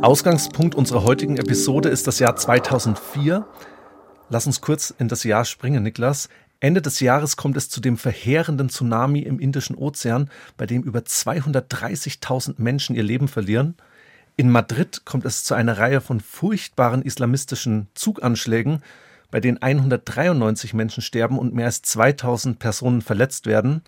Ausgangspunkt unserer heutigen Episode ist das Jahr 2004. Lass uns kurz in das Jahr springen, Niklas. Ende des Jahres kommt es zu dem verheerenden Tsunami im Indischen Ozean, bei dem über 230.000 Menschen ihr Leben verlieren. In Madrid kommt es zu einer Reihe von furchtbaren islamistischen Zuganschlägen, bei denen 193 Menschen sterben und mehr als 2000 Personen verletzt werden.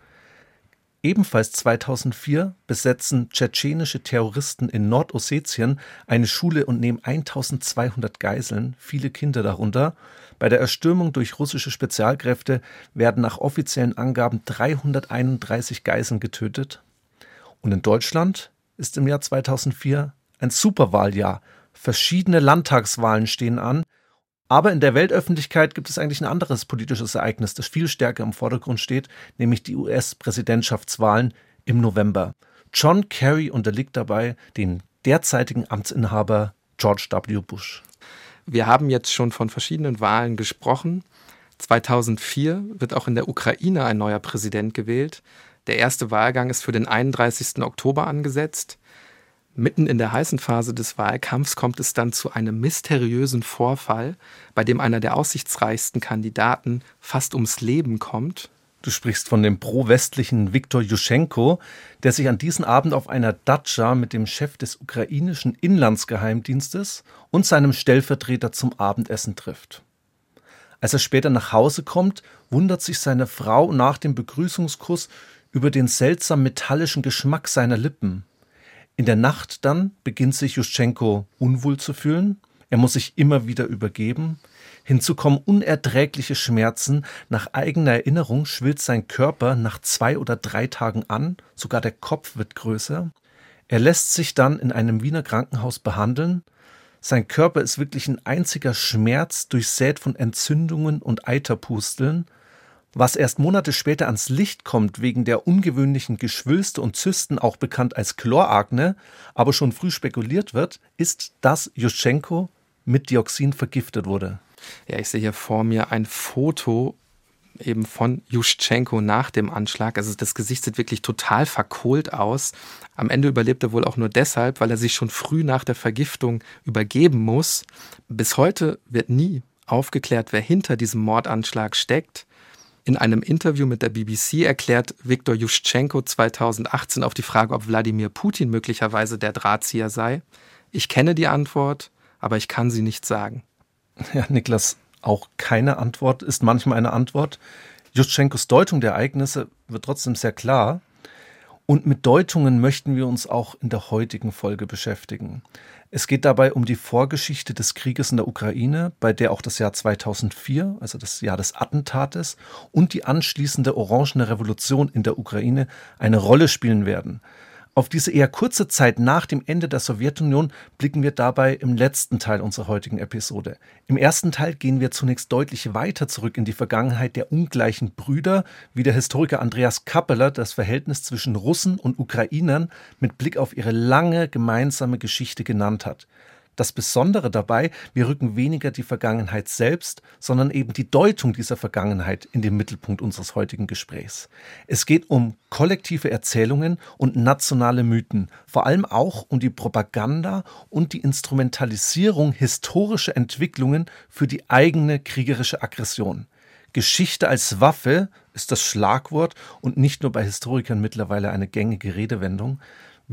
Ebenfalls 2004 besetzen tschetschenische Terroristen in Nordossetien eine Schule und nehmen 1200 Geiseln, viele Kinder darunter. Bei der Erstürmung durch russische Spezialkräfte werden nach offiziellen Angaben 331 Geiseln getötet. Und in Deutschland ist im Jahr 2004 ein Superwahljahr. Verschiedene Landtagswahlen stehen an. Aber in der Weltöffentlichkeit gibt es eigentlich ein anderes politisches Ereignis, das viel stärker im Vordergrund steht, nämlich die US-Präsidentschaftswahlen im November. John Kerry unterliegt dabei den derzeitigen Amtsinhaber George W. Bush. Wir haben jetzt schon von verschiedenen Wahlen gesprochen. 2004 wird auch in der Ukraine ein neuer Präsident gewählt. Der erste Wahlgang ist für den 31. Oktober angesetzt. Mitten in der heißen Phase des Wahlkampfs kommt es dann zu einem mysteriösen Vorfall, bei dem einer der aussichtsreichsten Kandidaten fast ums Leben kommt. Du sprichst von dem pro-westlichen Viktor Juschenko, der sich an diesem Abend auf einer Datscha mit dem Chef des ukrainischen Inlandsgeheimdienstes und seinem Stellvertreter zum Abendessen trifft. Als er später nach Hause kommt, wundert sich seine Frau nach dem Begrüßungskuss über den seltsam metallischen Geschmack seiner Lippen. In der Nacht dann beginnt sich Juschenko unwohl zu fühlen. Er muss sich immer wieder übergeben. Hinzu kommen unerträgliche Schmerzen. Nach eigener Erinnerung schwillt sein Körper nach zwei oder drei Tagen an. Sogar der Kopf wird größer. Er lässt sich dann in einem Wiener Krankenhaus behandeln. Sein Körper ist wirklich ein einziger Schmerz, durchsät von Entzündungen und Eiterpusteln. Was erst Monate später ans Licht kommt wegen der ungewöhnlichen Geschwülste und Zysten, auch bekannt als Chlorakne, aber schon früh spekuliert wird, ist, dass Juschenko mit Dioxin vergiftet wurde. Ja, ich sehe hier vor mir ein Foto eben von Juschenko nach dem Anschlag. Also das Gesicht sieht wirklich total verkohlt aus. Am Ende überlebt er wohl auch nur deshalb, weil er sich schon früh nach der Vergiftung übergeben muss. Bis heute wird nie aufgeklärt, wer hinter diesem Mordanschlag steckt. In einem Interview mit der BBC erklärt Viktor Juschenko 2018 auf die Frage, ob Wladimir Putin möglicherweise der Drahtzieher sei. Ich kenne die Antwort, aber ich kann sie nicht sagen. Ja, Niklas, auch keine Antwort ist manchmal eine Antwort. Juschenkos Deutung der Ereignisse wird trotzdem sehr klar. Und mit Deutungen möchten wir uns auch in der heutigen Folge beschäftigen. Es geht dabei um die Vorgeschichte des Krieges in der Ukraine, bei der auch das Jahr 2004, also das Jahr des Attentates, und die anschließende Orangene Revolution in der Ukraine eine Rolle spielen werden. Auf diese eher kurze Zeit nach dem Ende der Sowjetunion blicken wir dabei im letzten Teil unserer heutigen Episode. Im ersten Teil gehen wir zunächst deutlich weiter zurück in die Vergangenheit der ungleichen Brüder, wie der Historiker Andreas Kappeler das Verhältnis zwischen Russen und Ukrainern mit Blick auf ihre lange gemeinsame Geschichte genannt hat. Das Besondere dabei, wir rücken weniger die Vergangenheit selbst, sondern eben die Deutung dieser Vergangenheit in den Mittelpunkt unseres heutigen Gesprächs. Es geht um kollektive Erzählungen und nationale Mythen, vor allem auch um die Propaganda und die Instrumentalisierung historischer Entwicklungen für die eigene kriegerische Aggression. Geschichte als Waffe ist das Schlagwort und nicht nur bei Historikern mittlerweile eine gängige Redewendung.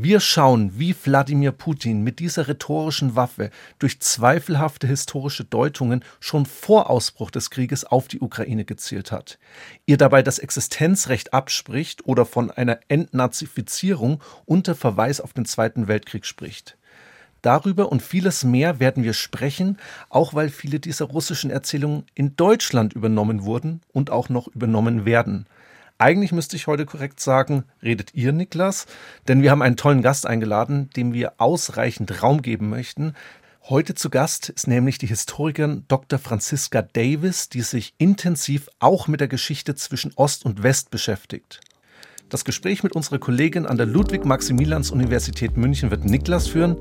Wir schauen, wie Wladimir Putin mit dieser rhetorischen Waffe durch zweifelhafte historische Deutungen schon vor Ausbruch des Krieges auf die Ukraine gezielt hat, ihr dabei das Existenzrecht abspricht oder von einer Entnazifizierung unter Verweis auf den Zweiten Weltkrieg spricht. Darüber und vieles mehr werden wir sprechen, auch weil viele dieser russischen Erzählungen in Deutschland übernommen wurden und auch noch übernommen werden. Eigentlich müsste ich heute korrekt sagen, redet ihr, Niklas, denn wir haben einen tollen Gast eingeladen, dem wir ausreichend Raum geben möchten. Heute zu Gast ist nämlich die Historikerin Dr. Franziska Davis, die sich intensiv auch mit der Geschichte zwischen Ost und West beschäftigt. Das Gespräch mit unserer Kollegin an der Ludwig-Maximilians-Universität München wird Niklas führen.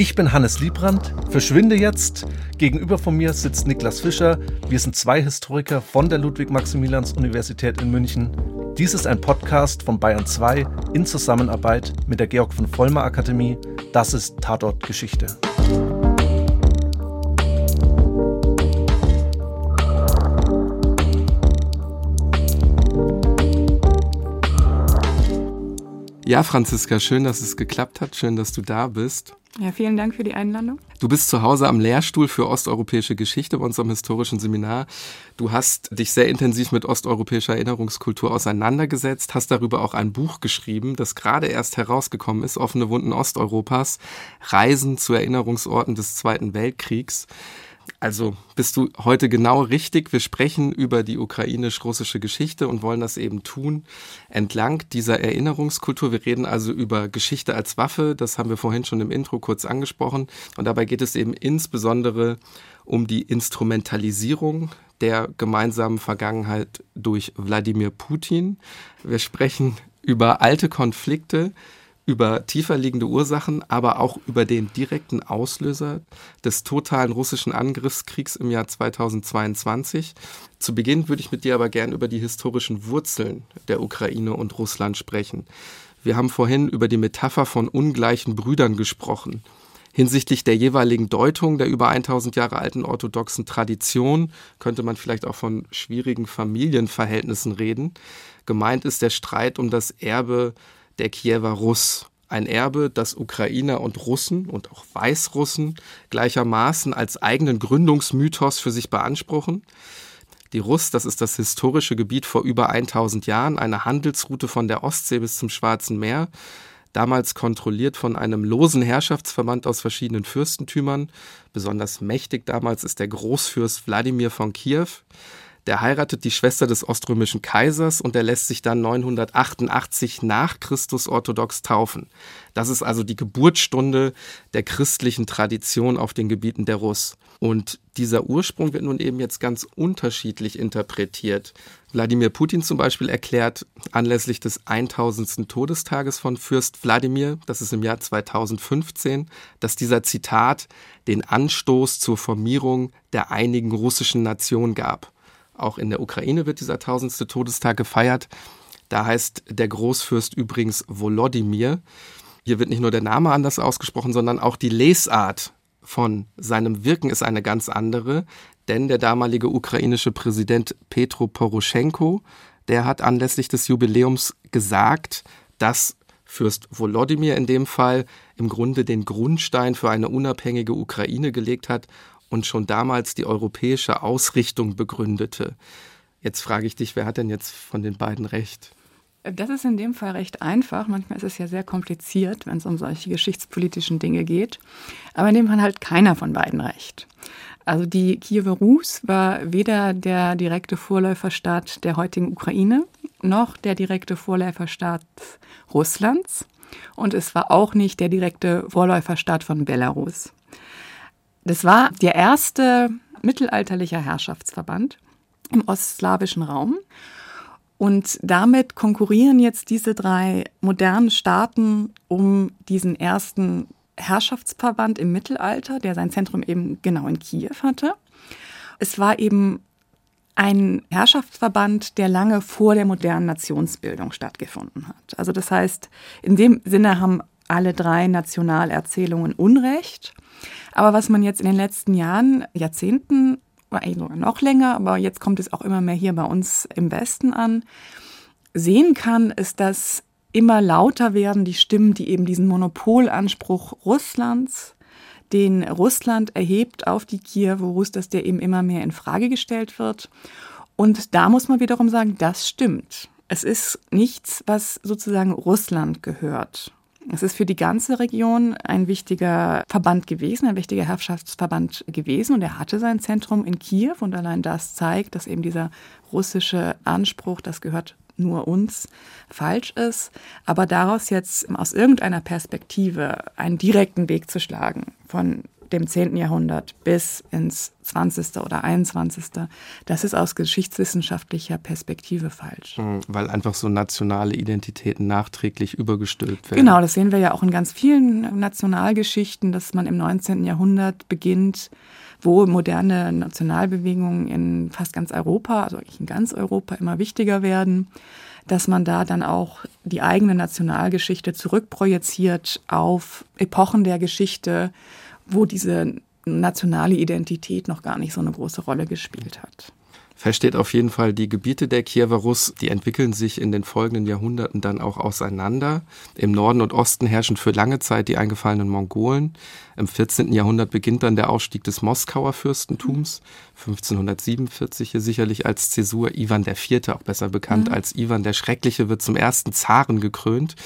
Ich bin Hannes Liebrand, verschwinde jetzt. Gegenüber von mir sitzt Niklas Fischer. Wir sind zwei Historiker von der Ludwig-Maximilians-Universität in München. Dies ist ein Podcast von Bayern 2 in Zusammenarbeit mit der Georg von Vollmer Akademie. Das ist Tatort Geschichte. Ja, Franziska, schön, dass es geklappt hat. Schön, dass du da bist. Ja, vielen Dank für die Einladung. Du bist zu Hause am Lehrstuhl für osteuropäische Geschichte bei unserem historischen Seminar. Du hast dich sehr intensiv mit osteuropäischer Erinnerungskultur auseinandergesetzt, hast darüber auch ein Buch geschrieben, das gerade erst herausgekommen ist, Offene Wunden Osteuropas, Reisen zu Erinnerungsorten des Zweiten Weltkriegs. Also bist du heute genau richtig. Wir sprechen über die ukrainisch-russische Geschichte und wollen das eben tun entlang dieser Erinnerungskultur. Wir reden also über Geschichte als Waffe. Das haben wir vorhin schon im Intro kurz angesprochen. Und dabei geht es eben insbesondere um die Instrumentalisierung der gemeinsamen Vergangenheit durch Wladimir Putin. Wir sprechen über alte Konflikte, über tiefer liegende Ursachen, aber auch über den direkten Auslöser des totalen russischen Angriffskriegs im Jahr 2022. Zu Beginn würde ich mit dir aber gern über die historischen Wurzeln der Ukraine und Russland sprechen. Wir haben vorhin über die Metapher von ungleichen Brüdern gesprochen. Hinsichtlich der jeweiligen Deutung der über 1000 Jahre alten orthodoxen Tradition könnte man vielleicht auch von schwierigen Familienverhältnissen reden. Gemeint ist der Streit um das Erbe der Kiewer Russ. Ein Erbe, das Ukrainer und Russen und auch Weißrussen gleichermaßen als eigenen Gründungsmythos für sich beanspruchen. Die Russ, das ist das historische Gebiet vor über 1000 Jahren, eine Handelsroute von der Ostsee bis zum Schwarzen Meer, damals kontrolliert von einem losen Herrschaftsverband aus verschiedenen Fürstentümern. Besonders mächtig damals ist der Großfürst Wladimir von Kiew. Der heiratet die Schwester des oströmischen Kaisers und er lässt sich dann 988 nach Christus orthodox taufen. Das ist also die Geburtsstunde der christlichen Tradition auf den Gebieten der Russ. Und dieser Ursprung wird nun eben jetzt ganz unterschiedlich interpretiert. Wladimir Putin zum Beispiel erklärt anlässlich des 1000. Todestages von Fürst Wladimir, das ist im Jahr 2015, dass dieser Zitat den Anstoß zur Formierung der einigen russischen Nation gab. Auch in der Ukraine wird dieser tausendste Todestag gefeiert. Da heißt der Großfürst übrigens Volodymyr. Hier wird nicht nur der Name anders ausgesprochen, sondern auch die Lesart von seinem Wirken ist eine ganz andere. Denn der damalige ukrainische Präsident Petro Poroschenko, der hat anlässlich des Jubiläums gesagt, dass Fürst Volodymyr in dem Fall im Grunde den Grundstein für eine unabhängige Ukraine gelegt hat und schon damals die europäische Ausrichtung begründete. Jetzt frage ich dich, wer hat denn jetzt von den beiden recht? Das ist in dem Fall recht einfach. Manchmal ist es ja sehr kompliziert, wenn es um solche geschichtspolitischen Dinge geht. Aber in dem Fall hat keiner von beiden recht. Also die Kiewer Rus war weder der direkte Vorläuferstaat der heutigen Ukraine noch der direkte Vorläuferstaat Russlands. Und es war auch nicht der direkte Vorläuferstaat von Belarus. Das war der erste mittelalterliche Herrschaftsverband im ostslawischen Raum. Und damit konkurrieren jetzt diese drei modernen Staaten um diesen ersten Herrschaftsverband im Mittelalter, der sein Zentrum eben genau in Kiew hatte. Es war eben ein Herrschaftsverband, der lange vor der modernen Nationsbildung stattgefunden hat. Also das heißt, in dem Sinne haben alle drei Nationalerzählungen Unrecht. Aber was man jetzt in den letzten Jahren, Jahrzehnten, eigentlich sogar noch länger, aber jetzt kommt es auch immer mehr hier bei uns im Westen an, sehen kann, ist, dass immer lauter werden die Stimmen, die eben diesen Monopolanspruch Russlands, den Russland erhebt auf die Kiewer Rus, dass der eben immer mehr in Frage gestellt wird. Und da muss man wiederum sagen, das stimmt. Es ist nichts, was sozusagen Russland gehört. Es ist für die ganze Region ein wichtiger Verband gewesen, ein wichtiger Herrschaftsverband gewesen und er hatte sein Zentrum in Kiew und allein das zeigt, dass eben dieser russische Anspruch, das gehört nur uns, falsch ist. Aber daraus jetzt aus irgendeiner Perspektive einen direkten Weg zu schlagen von dem 10. Jahrhundert bis ins 20. oder 21. Das ist aus geschichtswissenschaftlicher Perspektive falsch. Mhm, weil einfach so nationale Identitäten nachträglich übergestülpt werden. Genau, das sehen wir ja auch in ganz vielen Nationalgeschichten, dass man im 19. Jahrhundert beginnt, wo moderne Nationalbewegungen in fast ganz Europa, also eigentlich in ganz Europa immer wichtiger werden dass man da dann auch die eigene Nationalgeschichte zurückprojiziert auf Epochen der Geschichte, wo diese nationale Identität noch gar nicht so eine große Rolle gespielt hat versteht auf jeden Fall, die Gebiete der Kiewer Rus, die entwickeln sich in den folgenden Jahrhunderten dann auch auseinander. Im Norden und Osten herrschen für lange Zeit die eingefallenen Mongolen. Im 14. Jahrhundert beginnt dann der Aufstieg des Moskauer Fürstentums. 1547 hier sicherlich als Zäsur. Ivan IV., auch besser bekannt mhm. als Ivan der Schreckliche, wird zum ersten Zaren gekrönt.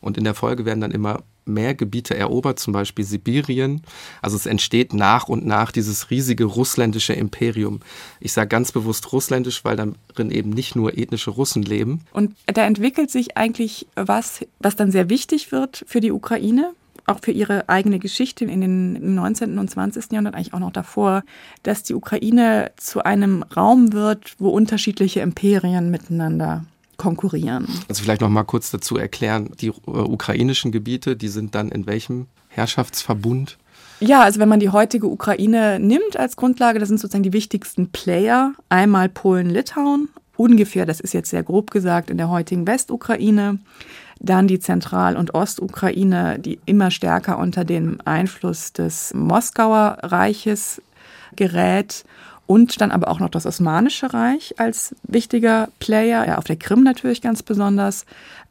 Und in der Folge werden dann immer mehr Gebiete erobert, zum Beispiel Sibirien. Also es entsteht nach und nach dieses riesige russländische Imperium. Ich sage ganz bewusst russländisch, weil darin eben nicht nur ethnische Russen leben. Und da entwickelt sich eigentlich was, was dann sehr wichtig wird für die Ukraine, auch für ihre eigene Geschichte in den 19. und 20. Jahrhundert, eigentlich auch noch davor, dass die Ukraine zu einem Raum wird, wo unterschiedliche Imperien miteinander konkurrieren. Also vielleicht noch mal kurz dazu erklären, die äh, ukrainischen Gebiete, die sind dann in welchem Herrschaftsverbund? Ja, also wenn man die heutige Ukraine nimmt als Grundlage, das sind sozusagen die wichtigsten Player. Einmal Polen, Litauen, ungefähr, das ist jetzt sehr grob gesagt, in der heutigen Westukraine. Dann die Zentral- und Ostukraine, die immer stärker unter dem Einfluss des Moskauer Reiches gerät und dann aber auch noch das Osmanische Reich als wichtiger Player, ja, auf der Krim natürlich ganz besonders,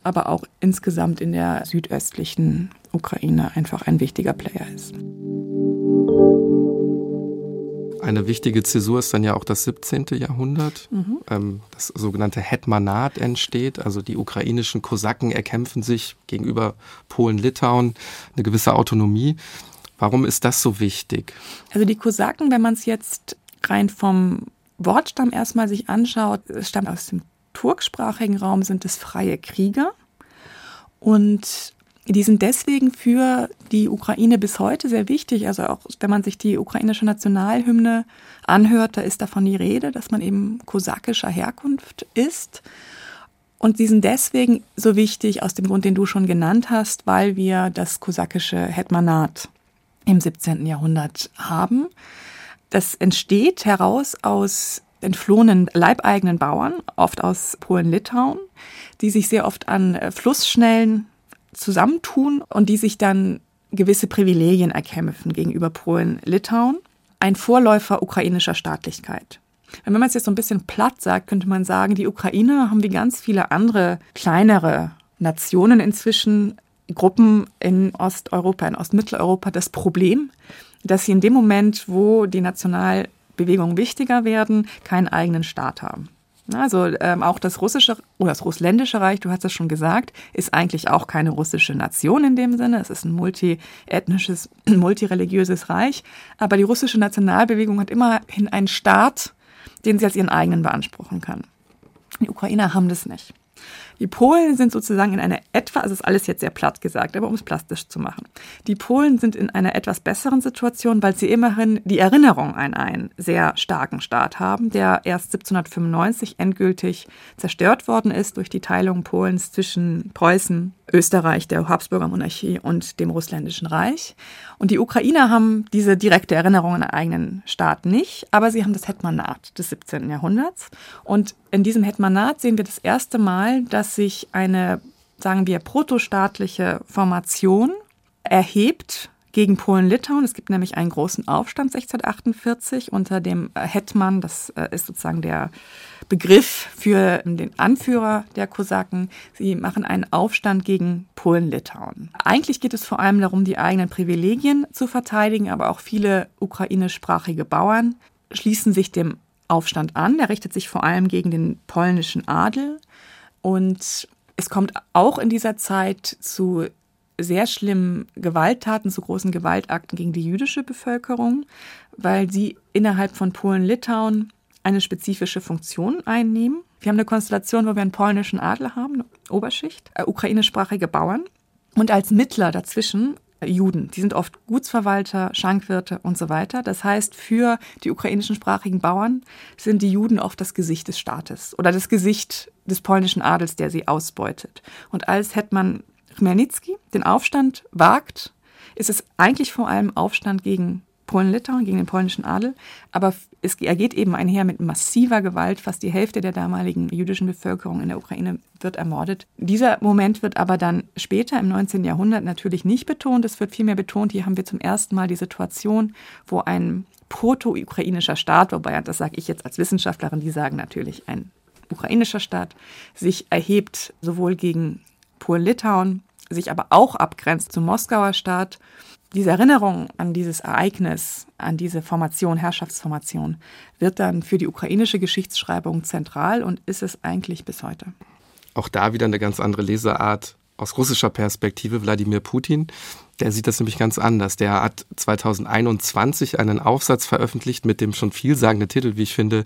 aber auch insgesamt in der südöstlichen Ukraine einfach ein wichtiger Player ist. Eine wichtige Zäsur ist dann ja auch das 17. Jahrhundert. Mhm. Ähm, das sogenannte Hetmanat entsteht. Also die ukrainischen Kosaken erkämpfen sich gegenüber Polen-Litauen eine gewisse Autonomie. Warum ist das so wichtig? Also die Kosaken, wenn man es jetzt rein vom Wortstamm erstmal sich anschaut, es stammt aus dem turksprachigen Raum, sind es freie Krieger. Und die sind deswegen für die Ukraine bis heute sehr wichtig. Also auch wenn man sich die ukrainische Nationalhymne anhört, da ist davon die Rede, dass man eben kosakischer Herkunft ist. Und die sind deswegen so wichtig aus dem Grund, den du schon genannt hast, weil wir das kosakische Hetmanat im 17. Jahrhundert haben. Das entsteht heraus aus entflohenen leibeigenen Bauern, oft aus Polen-Litauen, die sich sehr oft an äh, Flussschnellen zusammentun und die sich dann gewisse Privilegien erkämpfen gegenüber Polen-Litauen. Ein Vorläufer ukrainischer Staatlichkeit. Wenn man es jetzt so ein bisschen platt sagt, könnte man sagen, die Ukrainer haben wie ganz viele andere kleinere Nationen inzwischen Gruppen in Osteuropa, in Ostmitteleuropa das Problem, dass sie in dem Moment, wo die Nationalbewegungen wichtiger werden, keinen eigenen Staat haben. Also ähm, auch das russische oder das russländische Reich, du hast es schon gesagt, ist eigentlich auch keine russische Nation in dem Sinne. Es ist ein multiethnisches, multireligiöses Reich. Aber die russische Nationalbewegung hat immerhin einen Staat, den sie als ihren eigenen beanspruchen kann. Die Ukrainer haben das nicht. Die Polen sind sozusagen in einer etwa, also ist alles jetzt sehr platt gesagt, aber um es plastisch zu machen. Die Polen sind in einer etwas besseren Situation, weil sie immerhin die Erinnerung an einen sehr starken Staat haben, der erst 1795 endgültig zerstört worden ist durch die Teilung Polens zwischen Preußen, Österreich, der Habsburger Monarchie und dem Russländischen Reich. Und die Ukrainer haben diese direkte Erinnerung an einen eigenen Staat nicht, aber sie haben das Hetmanat des 17. Jahrhunderts. Und in diesem Hetmanat sehen wir das erste Mal, dass sich eine, sagen wir, protostaatliche Formation erhebt gegen Polen-Litauen. Es gibt nämlich einen großen Aufstand 1648 unter dem Hetman, das äh, ist sozusagen der Begriff für den Anführer der Kosaken. Sie machen einen Aufstand gegen Polen-Litauen. Eigentlich geht es vor allem darum, die eigenen Privilegien zu verteidigen, aber auch viele ukrainischsprachige Bauern schließen sich dem Aufstand an. Er richtet sich vor allem gegen den polnischen Adel. Und es kommt auch in dieser Zeit zu sehr schlimmen Gewalttaten, zu großen Gewaltakten gegen die jüdische Bevölkerung, weil sie innerhalb von Polen-Litauen eine spezifische Funktion einnehmen. Wir haben eine Konstellation, wo wir einen polnischen Adel haben, eine Oberschicht, äh, ukrainischsprachige Bauern und als Mittler dazwischen Juden. Die sind oft Gutsverwalter, Schankwirte und so weiter. Das heißt, für die ukrainischen sprachigen Bauern sind die Juden oft das Gesicht des Staates oder das Gesicht des polnischen Adels, der sie ausbeutet. Und als Hetman Chmielnicki den Aufstand wagt, ist es eigentlich vor allem Aufstand gegen Polen-Litauen, gegen den polnischen Adel. Aber es, er geht eben einher mit massiver Gewalt. Fast die Hälfte der damaligen jüdischen Bevölkerung in der Ukraine wird ermordet. Dieser Moment wird aber dann später im 19. Jahrhundert natürlich nicht betont. Es wird vielmehr betont, hier haben wir zum ersten Mal die Situation, wo ein proto-ukrainischer Staat, wobei, das sage ich jetzt als Wissenschaftlerin, die sagen natürlich ein ukrainischer Staat, sich erhebt sowohl gegen Polen-Litauen, sich aber auch abgrenzt zum Moskauer Staat diese Erinnerung an dieses Ereignis, an diese Formation, Herrschaftsformation, wird dann für die ukrainische Geschichtsschreibung zentral und ist es eigentlich bis heute. Auch da wieder eine ganz andere Leseart aus russischer Perspektive. Wladimir Putin, der sieht das nämlich ganz anders. Der hat 2021 einen Aufsatz veröffentlicht mit dem schon vielsagenden Titel, wie ich finde,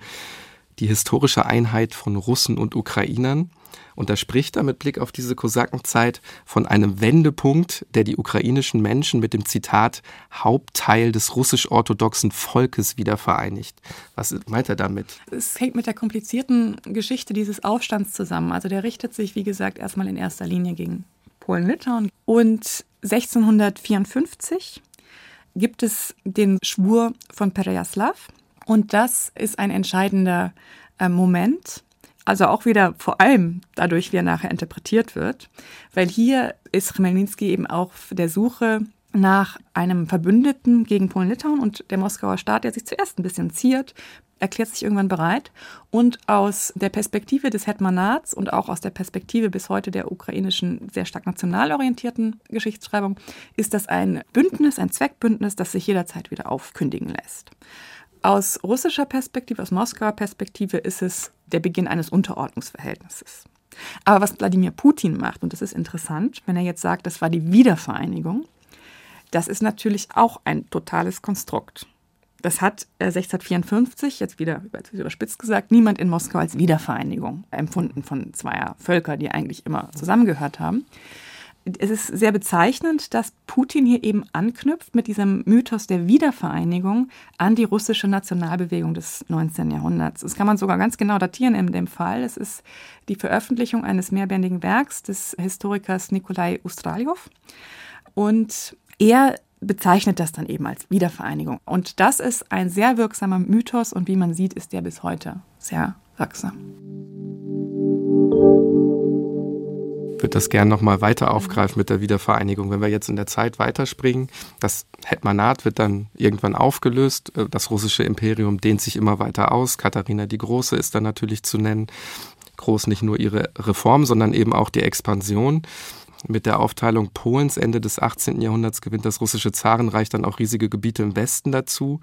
die historische Einheit von Russen und Ukrainern. Und da spricht er mit Blick auf diese Kosakenzeit von einem Wendepunkt, der die ukrainischen Menschen mit dem Zitat Hauptteil des russisch-orthodoxen Volkes wieder vereinigt. Was meint er damit? Es hängt mit der komplizierten Geschichte dieses Aufstands zusammen. Also der richtet sich, wie gesagt, erstmal in erster Linie gegen Polen-Litauen. Und 1654 gibt es den Schwur von Perejaslav. Und das ist ein entscheidender äh, Moment, also auch wieder vor allem dadurch, wie er nachher interpretiert wird, weil hier ist Chmelnytsky eben auch der Suche nach einem Verbündeten gegen Polen-Litauen und der Moskauer Staat, der sich zuerst ein bisschen ziert, erklärt sich irgendwann bereit. Und aus der Perspektive des Hetmanats und auch aus der Perspektive bis heute der ukrainischen, sehr stark national orientierten Geschichtsschreibung ist das ein Bündnis, ein Zweckbündnis, das sich jederzeit wieder aufkündigen lässt. Aus russischer Perspektive, aus Moskauer Perspektive ist es der Beginn eines Unterordnungsverhältnisses. Aber was Wladimir Putin macht, und das ist interessant, wenn er jetzt sagt, das war die Wiedervereinigung, das ist natürlich auch ein totales Konstrukt. Das hat 1654, jetzt wieder überspitzt gesagt, niemand in Moskau als Wiedervereinigung empfunden von zweier Völker, die eigentlich immer zusammengehört haben es ist sehr bezeichnend, dass Putin hier eben anknüpft mit diesem Mythos der Wiedervereinigung an die russische Nationalbewegung des 19. Jahrhunderts. Das kann man sogar ganz genau datieren in dem Fall. Es ist die Veröffentlichung eines mehrbändigen Werks des Historikers Nikolai Ustraljow. Und er bezeichnet das dann eben als Wiedervereinigung. Und das ist ein sehr wirksamer Mythos und wie man sieht, ist der bis heute sehr wirksam würde das gerne nochmal weiter aufgreifen mit der Wiedervereinigung. Wenn wir jetzt in der Zeit weiterspringen, das Hetmanat wird dann irgendwann aufgelöst. Äh, das russische Imperium dehnt sich immer weiter aus. Katharina die Große ist dann natürlich zu nennen. Groß nicht nur ihre Reform, sondern eben auch die Expansion. Mit der Aufteilung Polens Ende des 18. Jahrhunderts gewinnt das russische Zarenreich dann auch riesige Gebiete im Westen dazu.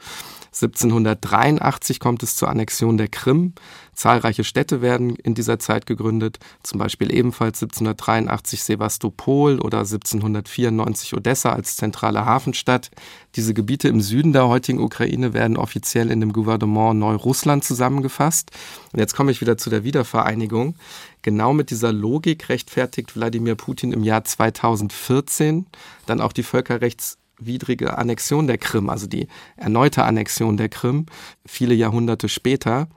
1783 kommt es zur Annexion der Krim. Zahlreiche Städte werden in dieser Zeit gegründet, zum Beispiel ebenfalls 1783 Sevastopol oder 1794 Odessa als zentrale Hafenstadt. Diese Gebiete im Süden der heutigen Ukraine werden offiziell in dem Gouvernement Neurussland zusammengefasst. Und jetzt komme ich wieder zu der Wiedervereinigung. Genau mit dieser Logik rechtfertigt Wladimir Putin im Jahr 2014 dann auch die völkerrechtswidrige Annexion der Krim, also die erneute Annexion der Krim, viele Jahrhunderte später.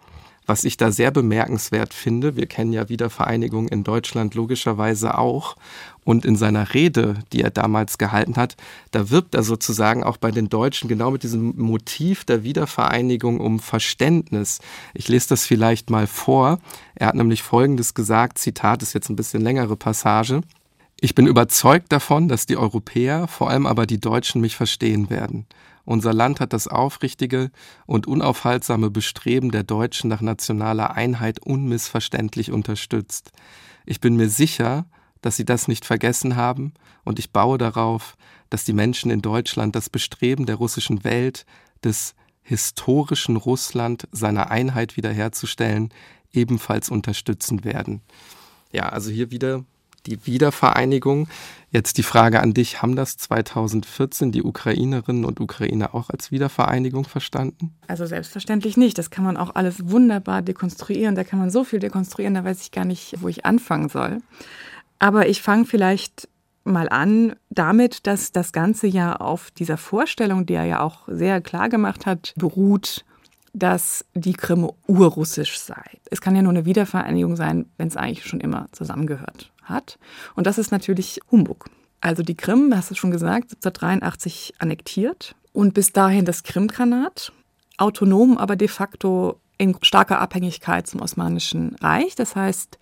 Was ich da sehr bemerkenswert finde, wir kennen ja Wiedervereinigung in Deutschland logischerweise auch. Und in seiner Rede, die er damals gehalten hat, da wirbt er sozusagen auch bei den Deutschen genau mit diesem Motiv der Wiedervereinigung um Verständnis. Ich lese das vielleicht mal vor. Er hat nämlich Folgendes gesagt, Zitat ist jetzt ein bisschen längere Passage. Ich bin überzeugt davon, dass die Europäer, vor allem aber die Deutschen, mich verstehen werden. Unser Land hat das aufrichtige und unaufhaltsame Bestreben der Deutschen nach nationaler Einheit unmissverständlich unterstützt. Ich bin mir sicher, dass sie das nicht vergessen haben, und ich baue darauf, dass die Menschen in Deutschland das Bestreben der russischen Welt, des historischen Russland seiner Einheit wiederherzustellen, ebenfalls unterstützen werden. Ja, also hier wieder die Wiedervereinigung. Jetzt die Frage an dich, haben das 2014 die Ukrainerinnen und Ukrainer auch als Wiedervereinigung verstanden? Also selbstverständlich nicht. Das kann man auch alles wunderbar dekonstruieren. Da kann man so viel dekonstruieren, da weiß ich gar nicht, wo ich anfangen soll. Aber ich fange vielleicht mal an damit, dass das Ganze ja auf dieser Vorstellung, die er ja auch sehr klar gemacht hat, beruht, dass die Krim urrussisch sei. Es kann ja nur eine Wiedervereinigung sein, wenn es eigentlich schon immer zusammengehört hat. Und das ist natürlich Humbug. Also die Krim, hast du schon gesagt, 1783 annektiert und bis dahin das Krimkhanat, autonom, aber de facto in starker Abhängigkeit zum Osmanischen Reich. Das heißt,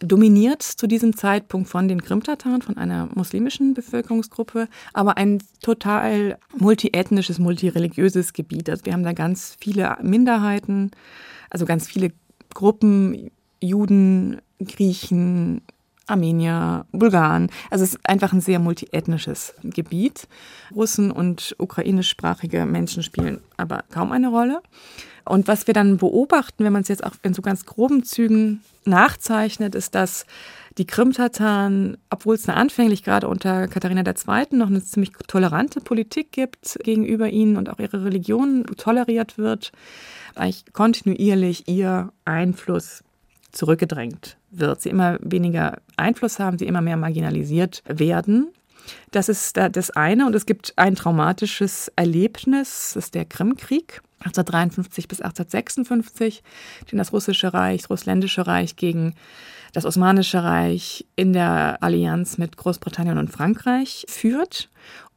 dominiert zu diesem Zeitpunkt von den Krimtataren, von einer muslimischen Bevölkerungsgruppe, aber ein total multiethnisches, multireligiöses Gebiet. Also wir haben da ganz viele Minderheiten, also ganz viele Gruppen, Juden, Griechen, Armenier, Bulgaren. Also es ist einfach ein sehr multiethnisches Gebiet. Russen und ukrainischsprachige Menschen spielen aber kaum eine Rolle. Und was wir dann beobachten, wenn man es jetzt auch in so ganz groben Zügen nachzeichnet, ist, dass die Krim-Tataren, obwohl es anfänglich gerade unter Katharina II. noch eine ziemlich tolerante Politik gibt gegenüber ihnen und auch ihre Religion toleriert wird, eigentlich kontinuierlich ihr Einfluss zurückgedrängt wird. Sie immer weniger Einfluss haben, sie immer mehr marginalisiert werden. Das ist das eine. Und es gibt ein traumatisches Erlebnis, das ist der Krimkrieg. 1853 bis 1856, den das russische Reich, das russländische Reich gegen das Osmanische Reich in der Allianz mit Großbritannien und Frankreich führt.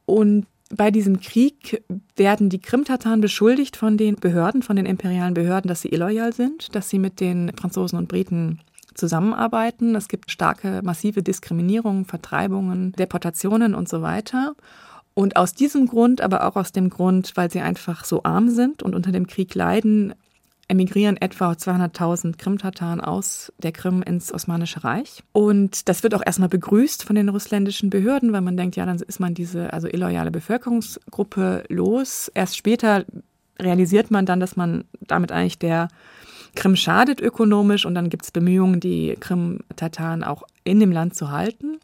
Und bei diesem Krieg werden die Krimtataren beschuldigt von den Behörden, von den imperialen Behörden, dass sie illoyal sind, dass sie mit den Franzosen und Briten zusammenarbeiten. Es gibt starke, massive Diskriminierungen, Vertreibungen, Deportationen und so weiter. Und aus diesem Grund, aber auch aus dem Grund, weil sie einfach so arm sind und unter dem Krieg leiden, emigrieren etwa 200.000 Krimtataren aus der Krim ins Osmanische Reich. Und das wird auch erstmal begrüßt von den russländischen Behörden, weil man denkt, ja, dann ist man diese also illoyale Bevölkerungsgruppe los. Erst später realisiert man dann, dass man damit eigentlich der Krim schadet ökonomisch und dann gibt es Bemühungen, die Krim-Tataren auch in dem Land zu halten.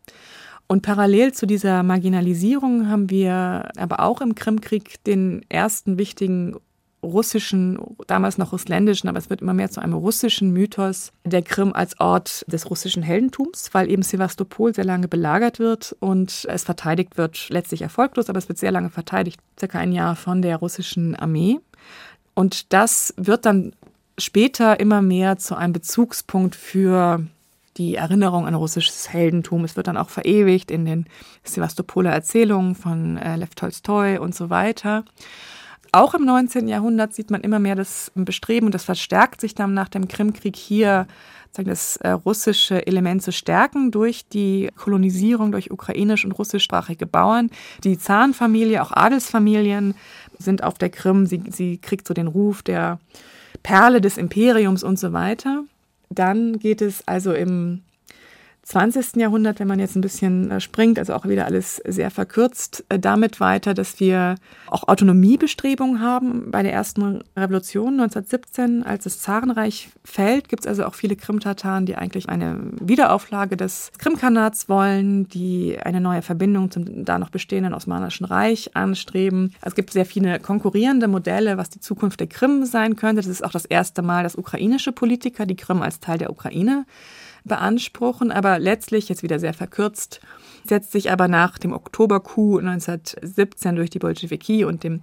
Und parallel zu dieser Marginalisierung haben wir aber auch im Krimkrieg den ersten wichtigen russischen, damals noch russländischen, aber es wird immer mehr zu einem russischen Mythos der Krim als Ort des russischen Heldentums, weil eben Sevastopol sehr lange belagert wird und es verteidigt wird, letztlich erfolglos, aber es wird sehr lange verteidigt, circa ein Jahr von der russischen Armee. Und das wird dann später immer mehr zu einem Bezugspunkt für die Erinnerung an russisches Heldentum. Es wird dann auch verewigt in den Sevastopoler Erzählungen von äh, Lev Tolstoi und so weiter. Auch im 19. Jahrhundert sieht man immer mehr das Bestreben, und das verstärkt sich dann nach dem Krimkrieg hier, das äh, russische Element zu stärken durch die Kolonisierung durch ukrainisch- und russischsprachige Bauern. Die Zarenfamilie, auch Adelsfamilien sind auf der Krim. Sie, sie kriegt so den Ruf der Perle des Imperiums und so weiter. Dann geht es also im 20. Jahrhundert, wenn man jetzt ein bisschen äh, springt, also auch wieder alles sehr verkürzt, äh, damit weiter, dass wir auch Autonomiebestrebungen haben. Bei der ersten Revolution 1917, als das Zarenreich fällt, gibt es also auch viele Krimtataren, die eigentlich eine Wiederauflage des Krimkanats wollen, die eine neue Verbindung zum da noch bestehenden Osmanischen Reich anstreben. Also es gibt sehr viele konkurrierende Modelle, was die Zukunft der Krim sein könnte. Das ist auch das erste Mal, dass ukrainische Politiker die Krim als Teil der Ukraine beanspruchen, aber letztlich, jetzt wieder sehr verkürzt, setzt sich aber nach dem Oktober-Coup 1917 durch die Bolschewiki und dem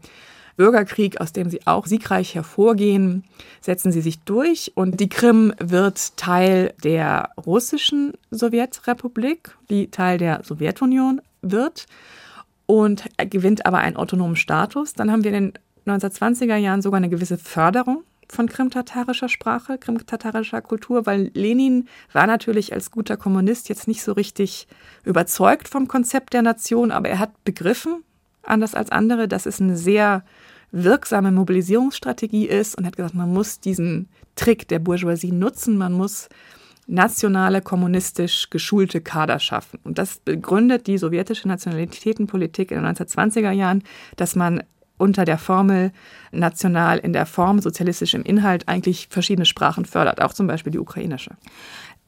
Bürgerkrieg, aus dem sie auch siegreich hervorgehen, setzen sie sich durch und die Krim wird Teil der russischen Sowjetrepublik, die Teil der Sowjetunion wird und gewinnt aber einen autonomen Status. Dann haben wir in den 1920er Jahren sogar eine gewisse Förderung von krimtatarischer Sprache, krimtatarischer Kultur, weil Lenin war natürlich als guter Kommunist jetzt nicht so richtig überzeugt vom Konzept der Nation, aber er hat begriffen, anders als andere, dass es eine sehr wirksame Mobilisierungsstrategie ist und hat gesagt, man muss diesen Trick der Bourgeoisie nutzen, man muss nationale, kommunistisch geschulte Kader schaffen. Und das begründet die sowjetische Nationalitätenpolitik in den 1920er Jahren, dass man unter der Formel national in der Form, sozialistisch im Inhalt eigentlich verschiedene Sprachen fördert, auch zum Beispiel die ukrainische.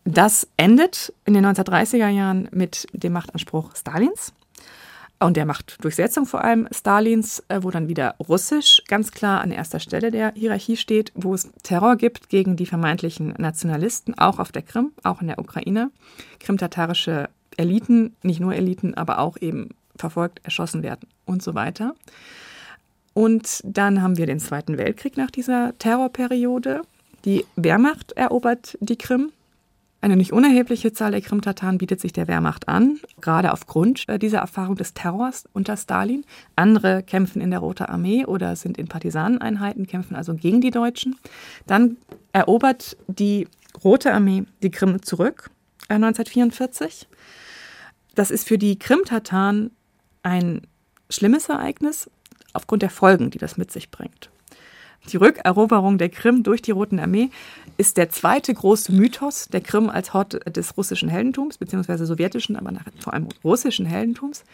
Das endet in den 1930er Jahren mit dem Machtanspruch Stalins und der Machtdurchsetzung vor allem Stalins, äh, wo dann wieder Russisch ganz klar an erster Stelle der Hierarchie steht, wo es Terror gibt gegen die vermeintlichen Nationalisten, auch auf der Krim, auch in der Ukraine. Krimtatarische Eliten, nicht nur Eliten, aber auch eben verfolgt, erschossen werden und so weiter. Und dann haben wir den Zweiten Weltkrieg nach dieser Terrorperiode. Die Wehrmacht erobert die Krim Eine nicht unerhebliche Zahl der Krimtataren bietet sich der Wehrmacht an, gerade aufgrund äh, dieser Erfahrung des Terrors unter Stalin. Andere kämpfen in der Rote Armee oder sind in Partisaneneinheiten, kämpfen also gegen die Deutschen. Dann erobert die Rote Armee die Krim zurück 1944. Äh, das ist für die Krimtataren ein schlimmes Ereignis aufgrund der Folgen, die das mit sich bringt. Die Rückeroberung der Krim durch die Roten Armee ist der zweite große Mythos der Krim als Hort des russischen Heldentums, beziehungsweise sowjetischen, aber vor allem russischen Heldentums.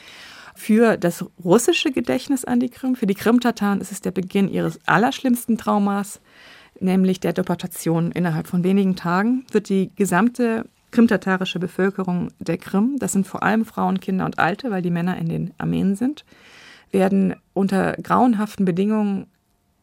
Für das russische Gedächtnis an die Krim, für die Krim-Tataren ist es der Beginn ihres allerschlimmsten Traumas, nämlich der Deportation. Innerhalb von wenigen Tagen wird die gesamte krimtatarische Bevölkerung der Krim, das sind vor allem Frauen, Kinder und Alte, weil die Männer in den Armeen sind, werden unter grauenhaften Bedingungen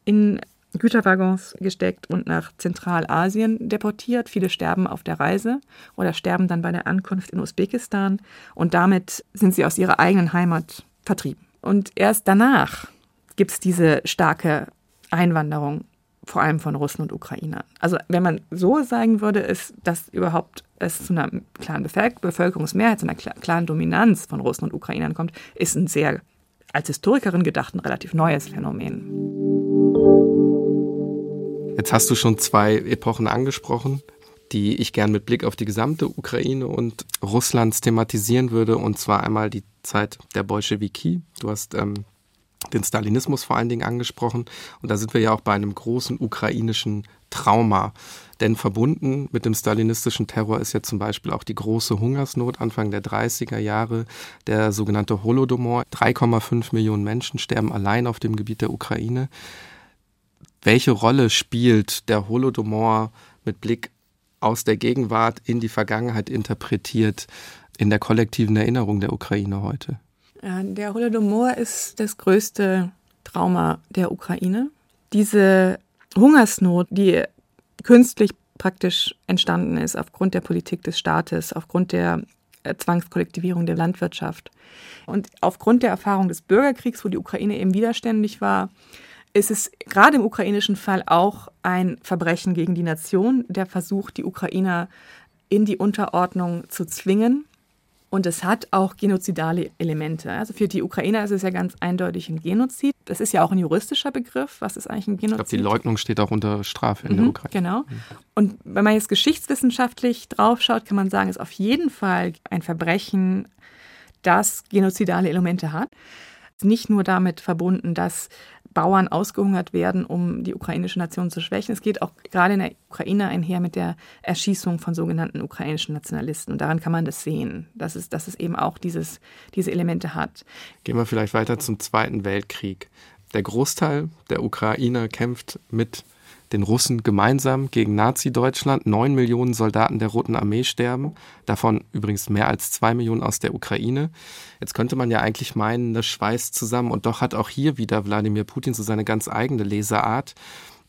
in Güterwaggons gesteckt und nach Zentralasien deportiert. Viele sterben auf der Reise oder sterben dann bei der Ankunft in Usbekistan und damit sind sie aus ihrer eigenen Heimat vertrieben. Und erst danach gibt es diese starke Einwanderung, vor allem von Russen und Ukrainern. Also wenn man so sagen würde, ist, dass überhaupt es zu einer klaren Bevölkerungsmehrheit, zu einer klaren Dominanz von Russen und Ukrainern kommt, ist ein sehr als Historikerin gedacht ein relativ neues Phänomen. Jetzt hast du schon zwei Epochen angesprochen, die ich gern mit Blick auf die gesamte Ukraine und Russlands thematisieren würde. Und zwar einmal die Zeit der Bolschewiki. Du hast ähm, den Stalinismus vor allen Dingen angesprochen. Und da sind wir ja auch bei einem großen ukrainischen Trauma. Denn verbunden mit dem stalinistischen Terror ist ja zum Beispiel auch die große Hungersnot Anfang der 30er Jahre, der sogenannte Holodomor. 3,5 Millionen Menschen sterben allein auf dem Gebiet der Ukraine welche Rolle spielt der Holodomor mit Blick aus der Gegenwart in die Vergangenheit interpretiert in der kollektiven Erinnerung der Ukraine heute? Der Holodomor ist das größte Trauma der Ukraine. Diese Hungersnot, die künstlich praktisch entstanden ist aufgrund der Politik des Staates, aufgrund der Zwangskollektivierung der Landwirtschaft und aufgrund der Erfahrung des Bürgerkriegs, wo die Ukraine eben widerständig war, ist es gerade im ukrainischen Fall auch ein Verbrechen gegen die Nation, der Versuch, die Ukrainer in die Unterordnung zu zwingen. Und es hat auch genozidale Elemente. Also für die Ukrainer ist es ja ganz eindeutig ein Genozid. Das ist ja auch ein juristischer Begriff. Was ist eigentlich ein Genozid? Ich glaube, die Leugnung steht auch unter Strafe in mhm, der Ukraine. Genau. Und wenn man jetzt geschichtswissenschaftlich draufschaut, kann man sagen, es ist auf jeden Fall ein Verbrechen, das genozidale Elemente hat. Nicht nur damit verbunden, dass Bauern ausgehungert werden, um die ukrainische Nation zu schwächen. Es geht auch gerade in der Ukraine einher mit der Erschießung von sogenannten ukrainischen Nationalisten. Und daran kann man das sehen, dass es, dass es eben auch dieses, diese Elemente hat. Gehen wir vielleicht weiter zum Zweiten Weltkrieg. Der Großteil der Ukrainer kämpft mit den Russen gemeinsam gegen Nazi-Deutschland. Neun Millionen Soldaten der Roten Armee sterben, davon übrigens mehr als zwei Millionen aus der Ukraine. Jetzt könnte man ja eigentlich meinen, das schweißt zusammen und doch hat auch hier wieder Wladimir Putin so seine ganz eigene Leseart,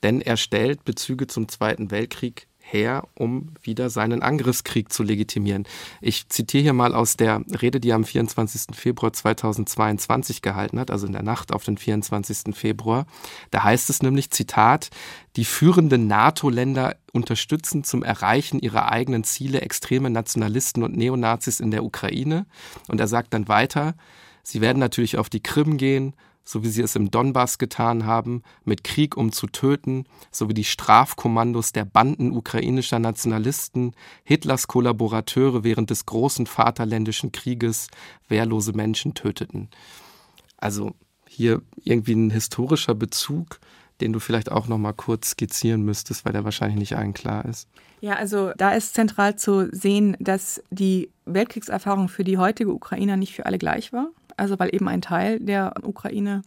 denn er stellt Bezüge zum Zweiten Weltkrieg her, um wieder seinen Angriffskrieg zu legitimieren. Ich zitiere hier mal aus der Rede, die er am 24. Februar 2022 gehalten hat, also in der Nacht auf den 24. Februar. Da heißt es nämlich, Zitat, die führenden NATO-Länder unterstützen zum Erreichen ihrer eigenen Ziele extreme Nationalisten und Neonazis in der Ukraine. Und er sagt dann weiter, sie werden natürlich auf die Krim gehen, so wie sie es im Donbass getan haben, mit Krieg um zu töten, sowie die Strafkommandos der Banden ukrainischer Nationalisten, Hitlers Kollaborateure während des großen Vaterländischen Krieges wehrlose Menschen töteten. Also hier irgendwie ein historischer Bezug, den du vielleicht auch noch mal kurz skizzieren müsstest, weil der wahrscheinlich nicht allen klar ist. Ja, also da ist zentral zu sehen, dass die Weltkriegserfahrung für die heutige Ukrainer nicht für alle gleich war also weil eben ein Teil der Ukraine,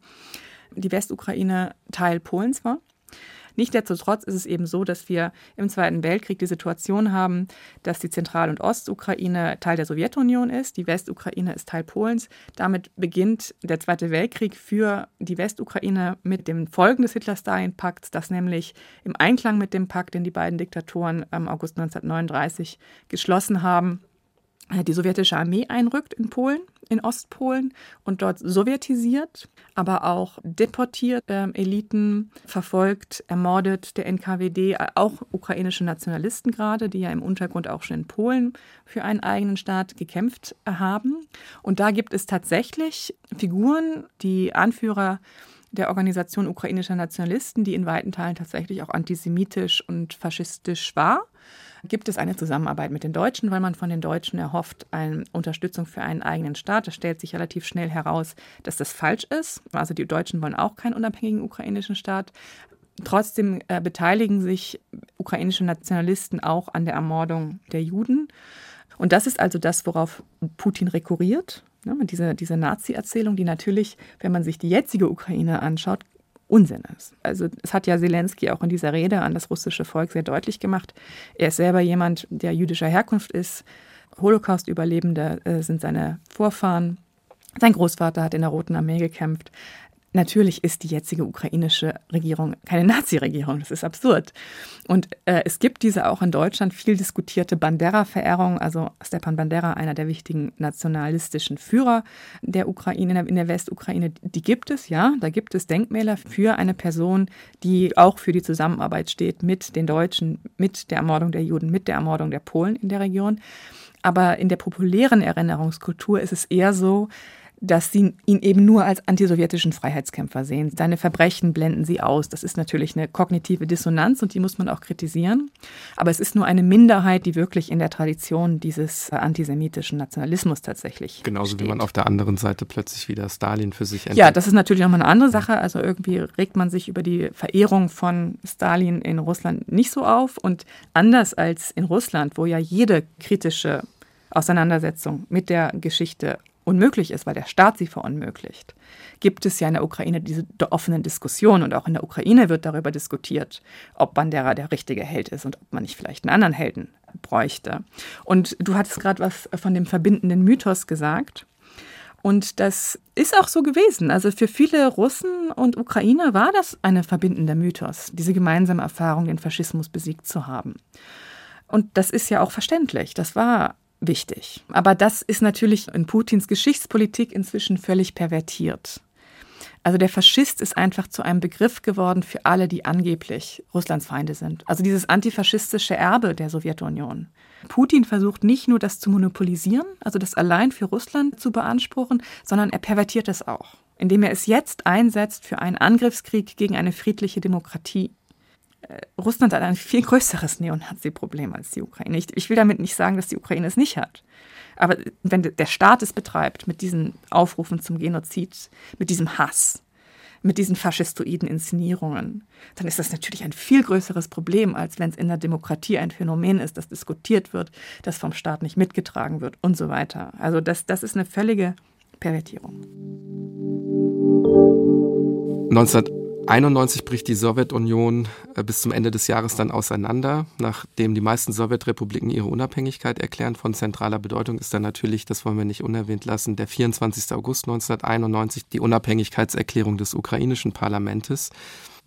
die Westukraine, Teil Polens war. Nichtsdestotrotz ist es eben so, dass wir im Zweiten Weltkrieg die Situation haben, dass die Zentral- und Ostukraine Teil der Sowjetunion ist, die Westukraine ist Teil Polens. Damit beginnt der Zweite Weltkrieg für die Westukraine mit dem Folgen des Hitler-Stalin-Pakts, das nämlich im Einklang mit dem Pakt, den die beiden Diktatoren am August 1939 geschlossen haben, die sowjetische Armee einrückt in Polen in Ostpolen und dort sowjetisiert, aber auch deportiert, äh, Eliten verfolgt, ermordet, der NKWD, auch ukrainische Nationalisten gerade, die ja im Untergrund auch schon in Polen für einen eigenen Staat gekämpft haben. Und da gibt es tatsächlich Figuren, die Anführer der Organisation ukrainischer Nationalisten, die in weiten Teilen tatsächlich auch antisemitisch und faschistisch war gibt es eine Zusammenarbeit mit den Deutschen, weil man von den Deutschen erhofft, eine Unterstützung für einen eigenen Staat. Es stellt sich relativ schnell heraus, dass das falsch ist. Also die Deutschen wollen auch keinen unabhängigen ukrainischen Staat. Trotzdem äh, beteiligen sich ukrainische Nationalisten auch an der Ermordung der Juden. Und das ist also das, worauf Putin rekurriert. Ne, diese, diese Nazi-Erzählung, die natürlich, wenn man sich die jetzige Ukraine anschaut, Unsinn ist. Also es hat ja Zelensky auch in dieser Rede an das russische Volk sehr deutlich gemacht. Er ist selber jemand, der jüdischer Herkunft ist. Holocaust-Überlebende äh, sind seine Vorfahren. Sein Großvater hat in der Roten Armee gekämpft. Natürlich ist die jetzige ukrainische Regierung keine Nazi-Regierung. Das ist absurd. Und äh, es gibt diese auch in Deutschland viel diskutierte Bandera-Verehrung. Also Stepan Bandera, einer der wichtigen nationalistischen Führer der Ukraine, in der Westukraine, die gibt es, ja. Da gibt es Denkmäler für eine Person, die auch für die Zusammenarbeit steht mit den Deutschen, mit der Ermordung der Juden, mit der Ermordung der Polen in der Region. Aber in der populären Erinnerungskultur ist es eher so, dass sie ihn eben nur als antisowjetischen Freiheitskämpfer sehen. Seine Verbrechen blenden sie aus. Das ist natürlich eine kognitive Dissonanz und die muss man auch kritisieren. Aber es ist nur eine Minderheit, die wirklich in der Tradition dieses antisemitischen Nationalismus tatsächlich. Genauso steht. wie man auf der anderen Seite plötzlich wieder Stalin für sich entdeckt. Ja, das ist natürlich nochmal eine andere Sache. Also irgendwie regt man sich über die Verehrung von Stalin in Russland nicht so auf. Und anders als in Russland, wo ja jede kritische Auseinandersetzung mit der Geschichte unmöglich ist, weil der Staat sie verunmöglicht, gibt es ja in der Ukraine diese offenen Diskussionen und auch in der Ukraine wird darüber diskutiert, ob Bandera der richtige Held ist und ob man nicht vielleicht einen anderen Helden bräuchte. Und du hattest gerade was von dem verbindenden Mythos gesagt. Und das ist auch so gewesen. Also für viele Russen und Ukrainer war das ein verbindender Mythos, diese gemeinsame Erfahrung, den Faschismus besiegt zu haben. Und das ist ja auch verständlich. Das war wichtig. Aber das ist natürlich in Putins Geschichtspolitik inzwischen völlig pervertiert. Also der Faschist ist einfach zu einem Begriff geworden für alle, die angeblich Russlands Feinde sind. Also dieses antifaschistische Erbe der Sowjetunion. Putin versucht nicht nur das zu monopolisieren, also das allein für Russland zu beanspruchen, sondern er pervertiert es auch, indem er es jetzt einsetzt für einen Angriffskrieg gegen eine friedliche Demokratie Russland hat ein viel größeres Neonazi-Problem als die Ukraine. Ich, ich, will damit nicht sagen, dass die Ukraine es nicht hat. Aber wenn der Staat es betreibt mit diesen Aufrufen zum Genozid, mit diesem Hass, mit diesen faschistoiden Inszenierungen, dann ist das natürlich ein viel größeres Problem, als wenn es in der Demokratie ein Phänomen ist, das diskutiert wird, das vom Staat nicht mitgetragen wird und so weiter. Also das, das ist eine völlige Pervertierung. 19 91 bricht die Sowjetunion äh, bis zum Ende des Jahres dann auseinander. Nachdem die meisten Sowjetrepubliken ihre Unabhängigkeit erklären, von zentraler Bedeutung ist dann natürlich, das wollen wir nicht unerwähnt lassen, der 24. August 1991, die Unabhängigkeitserklärung des ukrainischen Parlamentes.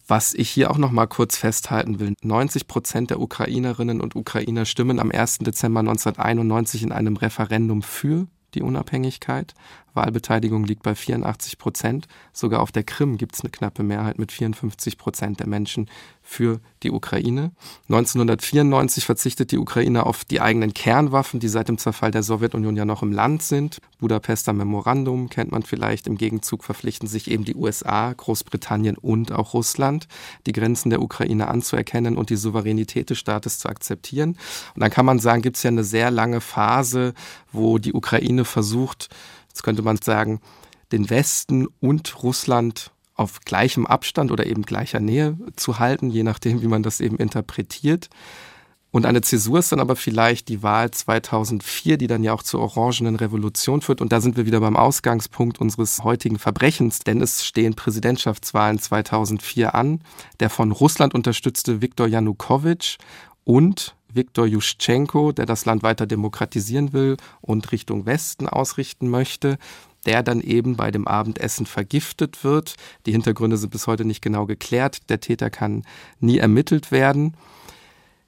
Was ich hier auch noch mal kurz festhalten will, 90 Prozent der Ukrainerinnen und Ukrainer stimmen am 1. Dezember 1991 in einem Referendum für die Unabhängigkeit. Wahlbeteiligung liegt bei 84 Prozent. Sogar auf der Krim gibt es eine knappe Mehrheit mit 54 Prozent der Menschen für die Ukraine. 1994 verzichtet die Ukraine auf die eigenen Kernwaffen, die seit dem Zerfall der Sowjetunion ja noch im Land sind. Budapester Memorandum kennt man vielleicht. Im Gegenzug verpflichten sich eben die USA, Großbritannien und auch Russland, die Grenzen der Ukraine anzuerkennen und die Souveränität des Staates zu akzeptieren. Und dann kann man sagen, gibt es ja eine sehr lange Phase, wo die Ukraine versucht, jetzt könnte man sagen, den Westen und Russland auf gleichem Abstand oder eben gleicher Nähe zu halten, je nachdem, wie man das eben interpretiert. Und eine Zäsur ist dann aber vielleicht die Wahl 2004, die dann ja auch zur Orangenen Revolution führt. Und da sind wir wieder beim Ausgangspunkt unseres heutigen Verbrechens, denn es stehen Präsidentschaftswahlen 2004 an. Der von Russland unterstützte Viktor Janukowitsch und Viktor Juschenko, der das Land weiter demokratisieren will und Richtung Westen ausrichten möchte der dann eben bei dem Abendessen vergiftet wird. Die Hintergründe sind bis heute nicht genau geklärt. Der Täter kann nie ermittelt werden.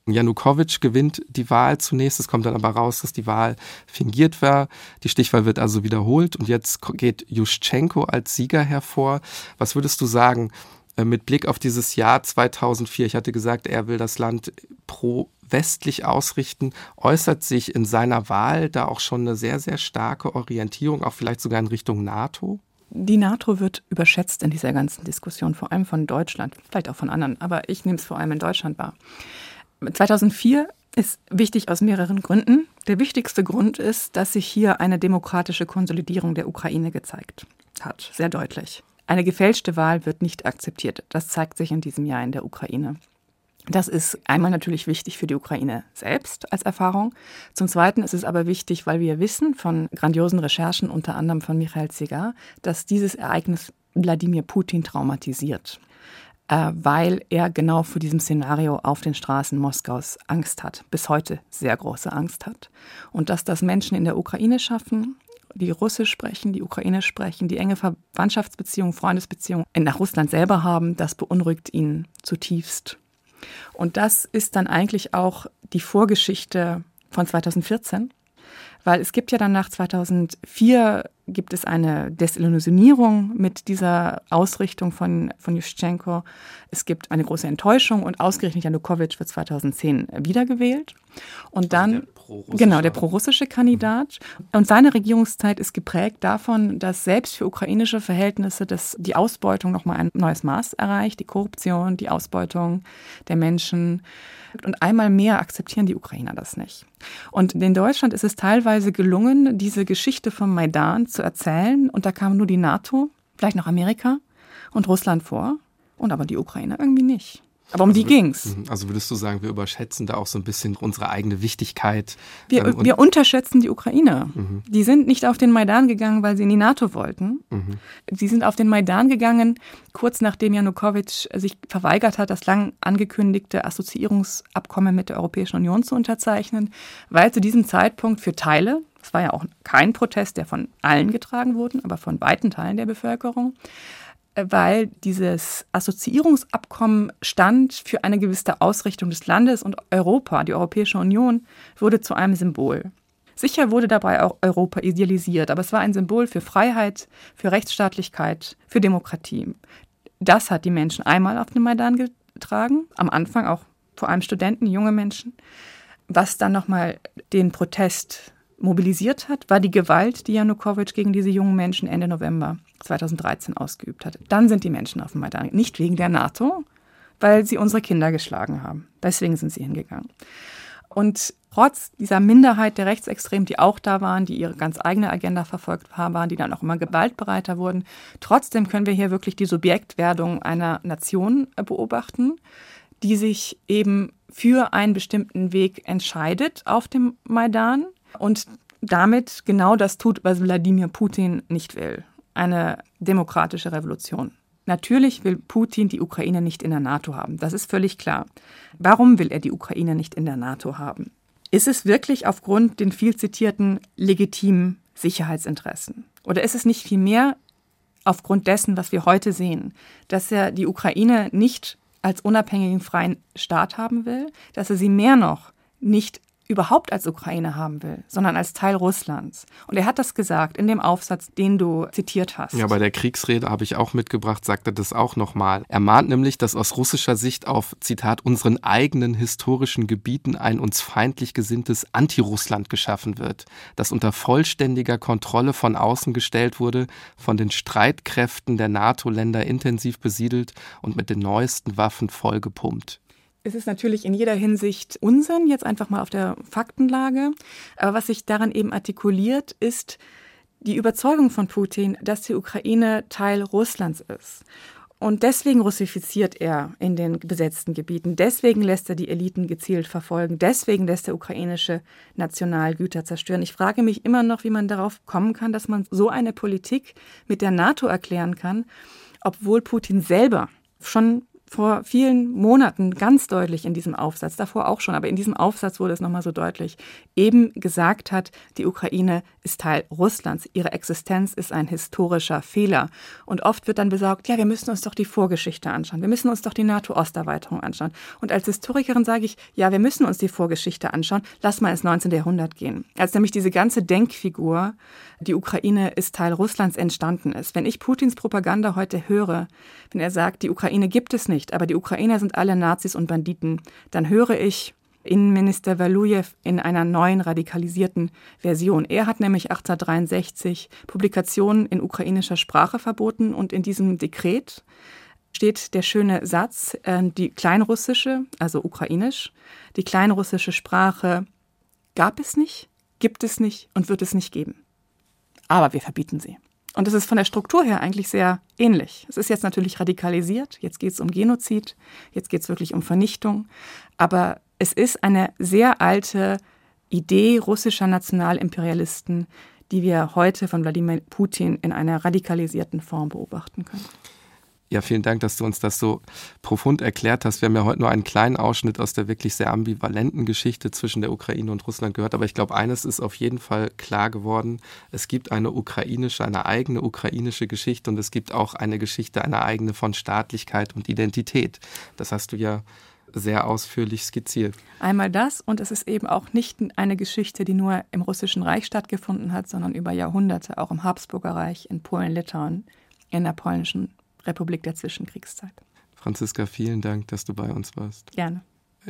Janukowitsch gewinnt die Wahl zunächst. Es kommt dann aber raus, dass die Wahl fingiert war. Die Stichwahl wird also wiederholt und jetzt geht Juschenko als Sieger hervor. Was würdest du sagen äh, mit Blick auf dieses Jahr 2004? Ich hatte gesagt, er will das Land pro westlich ausrichten. Äußert sich in seiner Wahl da auch schon eine sehr, sehr starke Orientierung, auch vielleicht sogar in Richtung NATO? Die NATO wird überschätzt in dieser ganzen Diskussion, vor allem von Deutschland, vielleicht auch von anderen, aber ich nehme es vor allem in Deutschland wahr. 2004 ist wichtig aus mehreren Gründen. Der wichtigste Grund ist, dass sich hier eine demokratische Konsolidierung der Ukraine gezeigt hat, sehr deutlich. Eine gefälschte Wahl wird nicht akzeptiert. Das zeigt sich in diesem Jahr in der Ukraine. Das ist einmal natürlich wichtig für die Ukraine selbst als Erfahrung. Zum Zweiten ist es aber wichtig, weil wir wissen von grandiosen Recherchen, unter anderem von Michael Zigar, dass dieses Ereignis Wladimir Putin traumatisiert. Äh, weil er genau vor diesem Szenario auf den Straßen Moskaus Angst hat, bis heute sehr große Angst hat. Und dass das Menschen in der Ukraine schaffen, die Russisch sprechen, die Ukraine sprechen, die enge Verwandtschaftsbeziehungen, Freundesbeziehungen nach Russland selber haben, das beunruhigt ihn zutiefst. Und das ist dann eigentlich auch die Vorgeschichte von 2014, weil es gibt ja dann nach 2004 gibt es eine Desillusionierung mit dieser Ausrichtung von, von Juschenko. Es gibt eine große Enttäuschung und ausgerechnet Janukowitsch wird 2010 wiedergewählt. Und dann, also der genau, der prorussische Kandidat. Und seine Regierungszeit ist geprägt davon, dass selbst für ukrainische Verhältnisse das, die Ausbeutung nochmal ein neues Maß erreicht, die Korruption, die Ausbeutung der Menschen. Und einmal mehr akzeptieren die Ukrainer das nicht. Und in Deutschland ist es teilweise gelungen, diese Geschichte vom Maidan zu erzählen. Und da kam nur die NATO, vielleicht noch Amerika und Russland vor. Und aber die Ukraine irgendwie nicht. Aber um also, die ging's. Mhm. Also würdest du sagen, wir überschätzen da auch so ein bisschen unsere eigene Wichtigkeit? Wir, ähm, wir unterschätzen die Ukraine. Mhm. Die sind nicht auf den Maidan gegangen, weil sie in die NATO wollten. Mhm. Sie sind auf den Maidan gegangen, kurz nachdem Janukowitsch sich verweigert hat, das lang angekündigte Assoziierungsabkommen mit der Europäischen Union zu unterzeichnen, weil zu diesem Zeitpunkt für Teile, es war ja auch kein Protest, der von allen getragen wurde, aber von weiten Teilen der Bevölkerung, weil dieses Assoziierungsabkommen stand für eine gewisse Ausrichtung des Landes und Europa, die Europäische Union, wurde zu einem Symbol. Sicher wurde dabei auch Europa idealisiert, aber es war ein Symbol für Freiheit, für Rechtsstaatlichkeit, für Demokratie. Das hat die Menschen einmal auf den Maidan getragen, am Anfang auch vor allem Studenten, junge Menschen, was dann nochmal den Protest mobilisiert hat, war die Gewalt, die Janukowitsch gegen diese jungen Menschen Ende November 2013 ausgeübt hat. Dann sind die Menschen auf dem Maidan. Nicht wegen der NATO, weil sie unsere Kinder geschlagen haben. Deswegen sind sie hingegangen. Und trotz dieser Minderheit der Rechtsextremen, die auch da waren, die ihre ganz eigene Agenda verfolgt haben, die dann auch immer gewaltbereiter wurden, trotzdem können wir hier wirklich die Subjektwerdung einer Nation beobachten, die sich eben für einen bestimmten Weg entscheidet auf dem Maidan und damit genau das tut, was Wladimir Putin nicht will. Eine demokratische Revolution. Natürlich will Putin die Ukraine nicht in der NATO haben. Das ist völlig klar. Warum will er die Ukraine nicht in der NATO haben? Ist es wirklich aufgrund den viel zitierten legitimen Sicherheitsinteressen? Oder ist es nicht vielmehr aufgrund dessen, was wir heute sehen, dass er die Ukraine nicht als unabhängigen freien Staat haben will, dass er sie mehr noch nicht überhaupt als Ukraine haben will, sondern als Teil Russlands. Und er hat das gesagt in dem Aufsatz, den du zitiert hast. Ja, bei der Kriegsrede habe ich auch mitgebracht, sagt er das auch nochmal. Er mahnt nämlich, dass aus russischer Sicht auf, Zitat, unseren eigenen historischen Gebieten ein uns feindlich gesinntes Anti-Russland geschaffen wird, das unter vollständiger Kontrolle von außen gestellt wurde, von den Streitkräften der NATO-Länder intensiv besiedelt und mit den neuesten Waffen vollgepumpt. Es ist natürlich in jeder Hinsicht Unsinn, jetzt einfach mal auf der Faktenlage. Aber was sich daran eben artikuliert, ist die Überzeugung von Putin, dass die Ukraine Teil Russlands ist. Und deswegen russifiziert er in den besetzten Gebieten. Deswegen lässt er die Eliten gezielt verfolgen. Deswegen lässt er ukrainische Nationalgüter zerstören. Ich frage mich immer noch, wie man darauf kommen kann, dass man so eine Politik mit der NATO erklären kann, obwohl Putin selber schon vor vielen Monaten ganz deutlich in diesem Aufsatz, davor auch schon, aber in diesem Aufsatz wurde es nochmal so deutlich, eben gesagt hat, die Ukraine ist Teil Russlands, ihre Existenz ist ein historischer Fehler. Und oft wird dann besorgt, ja, wir müssen uns doch die Vorgeschichte anschauen, wir müssen uns doch die NATO-Osterweiterung anschauen. Und als Historikerin sage ich, ja, wir müssen uns die Vorgeschichte anschauen, lass mal ins 19. Jahrhundert gehen. Als nämlich diese ganze Denkfigur, die Ukraine ist Teil Russlands, entstanden ist. Wenn ich Putins Propaganda heute höre, wenn er sagt, die Ukraine gibt es nicht, aber die Ukrainer sind alle Nazis und Banditen, dann höre ich Innenminister Walujew in einer neuen radikalisierten Version. Er hat nämlich 1863 Publikationen in ukrainischer Sprache verboten und in diesem Dekret steht der schöne Satz, äh, die kleinrussische, also ukrainisch, die kleinrussische Sprache gab es nicht, gibt es nicht und wird es nicht geben. Aber wir verbieten sie. Und es ist von der Struktur her eigentlich sehr ähnlich. Es ist jetzt natürlich radikalisiert, jetzt geht es um Genozid, jetzt geht es wirklich um Vernichtung, aber es ist eine sehr alte Idee russischer Nationalimperialisten, die wir heute von Wladimir Putin in einer radikalisierten Form beobachten können. Ja, vielen Dank, dass du uns das so profund erklärt hast. Wir haben ja heute nur einen kleinen Ausschnitt aus der wirklich sehr ambivalenten Geschichte zwischen der Ukraine und Russland gehört. Aber ich glaube, eines ist auf jeden Fall klar geworden. Es gibt eine ukrainische, eine eigene ukrainische Geschichte und es gibt auch eine Geschichte, eine eigene von Staatlichkeit und Identität. Das hast du ja sehr ausführlich skizziert. Einmal das und es ist eben auch nicht eine Geschichte, die nur im Russischen Reich stattgefunden hat, sondern über Jahrhunderte, auch im Habsburger Reich, in Polen, Litauen, in der polnischen Republik der Zwischenkriegszeit. Franziska, vielen Dank, dass du bei uns warst. Gerne.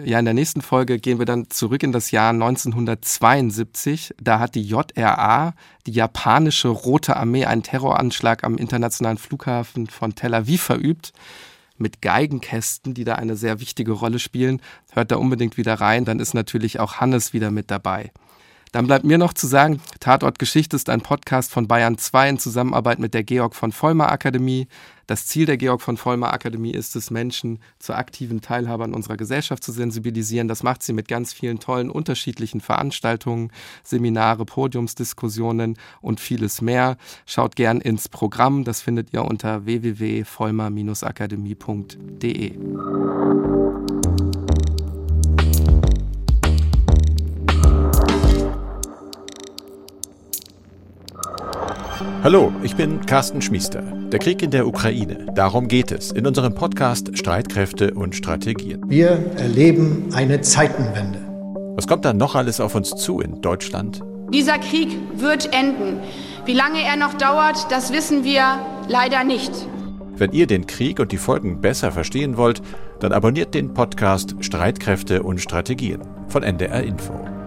Ja, in der nächsten Folge gehen wir dann zurück in das Jahr 1972. Da hat die JRA, die japanische Rote Armee, einen Terroranschlag am internationalen Flughafen von Tel Aviv verübt. Mit Geigenkästen, die da eine sehr wichtige Rolle spielen. Hört da unbedingt wieder rein, dann ist natürlich auch Hannes wieder mit dabei. Dann bleibt mir noch zu sagen, Tatort Geschichte ist ein Podcast von Bayern 2 in Zusammenarbeit mit der Georg von Vollmer Akademie. Das Ziel der Georg von Vollmer Akademie ist es, Menschen zur aktiven Teilhabe an unserer Gesellschaft zu sensibilisieren. Das macht sie mit ganz vielen tollen unterschiedlichen Veranstaltungen, Seminare, Podiumsdiskussionen und vieles mehr. Schaut gern ins Programm, das findet ihr unter www.vollmer-akademie.de. Hallo, ich bin Carsten Schmiester. Der Krieg in der Ukraine. Darum geht es in unserem Podcast Streitkräfte und Strategien. Wir erleben eine Zeitenwende. Was kommt da noch alles auf uns zu in Deutschland? Dieser Krieg wird enden. Wie lange er noch dauert, das wissen wir leider nicht. Wenn ihr den Krieg und die Folgen besser verstehen wollt, dann abonniert den Podcast Streitkräfte und Strategien von NDR Info.